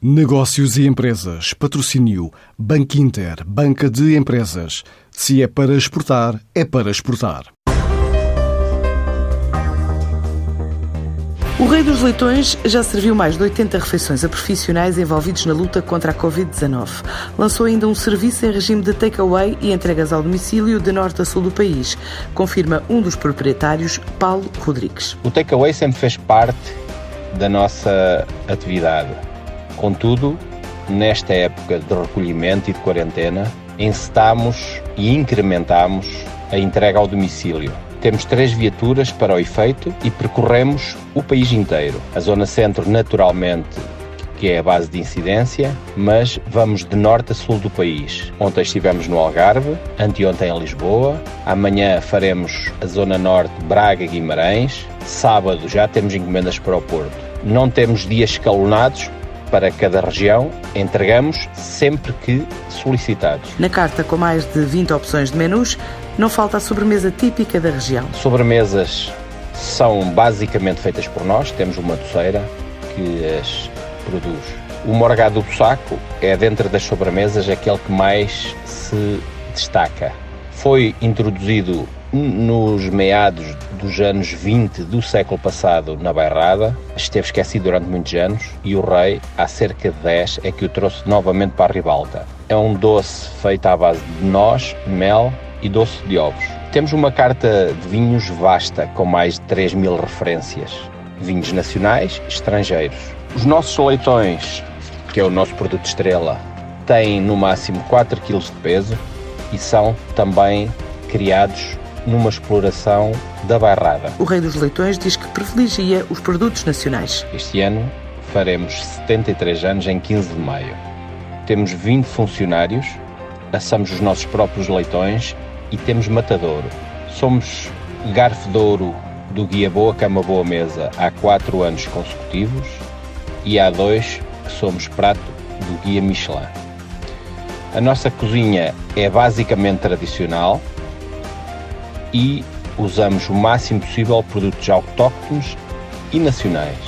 Negócios e empresas. Patrocínio. Banco Inter. Banca de empresas. Se é para exportar, é para exportar. O Rei dos Leitões já serviu mais de 80 refeições a profissionais envolvidos na luta contra a Covid-19. Lançou ainda um serviço em regime de takeaway e entregas ao domicílio de norte a sul do país, confirma um dos proprietários, Paulo Rodrigues. O takeaway sempre fez parte da nossa atividade Contudo, nesta época de recolhimento e de quarentena, encetamos e incrementamos a entrega ao domicílio. Temos três viaturas para o efeito e percorremos o país inteiro. A Zona Centro, naturalmente, que é a base de incidência, mas vamos de norte a sul do país. Ontem estivemos no Algarve, anteontem em Lisboa, amanhã faremos a Zona Norte, Braga Guimarães, sábado já temos encomendas para o Porto. Não temos dias escalonados para cada região, entregamos sempre que solicitados. Na carta, com mais de 20 opções de menus, não falta a sobremesa típica da região. Sobremesas são basicamente feitas por nós, temos uma doceira que as produz. O morgado do saco é, dentro das sobremesas, aquele que mais se destaca. Foi introduzido nos meados dos anos 20 do século passado na Bairrada, esteve esquecido durante muitos anos e o rei, há cerca de 10, é que o trouxe novamente para a ribalta. É um doce feito à base de noz, mel e doce de ovos. Temos uma carta de vinhos vasta, com mais de 3 mil referências. Vinhos nacionais estrangeiros. Os nossos leitões, que é o nosso produto estrela, têm no máximo 4 kg de peso e são também criados numa exploração da bairrada. O Rei dos Leitões diz que privilegia os produtos nacionais. Este ano faremos 73 anos em 15 de maio. Temos 20 funcionários, assamos os nossos próprios leitões e temos matadouro. Somos garfo de ouro do Guia Boa Cama Boa Mesa há 4 anos consecutivos e há dois que somos prato do Guia Michelin. A nossa cozinha é basicamente tradicional, e usamos o máximo possível produtos autóctonos e nacionais,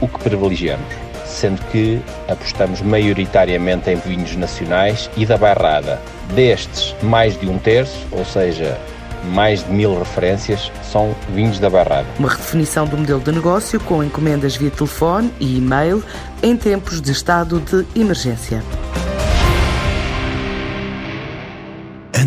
o que privilegiamos, sendo que apostamos maioritariamente em vinhos nacionais e da bairrada. Destes, mais de um terço, ou seja, mais de mil referências, são vinhos da Barrada. Uma redefinição do modelo de negócio com encomendas via telefone e e-mail em tempos de estado de emergência.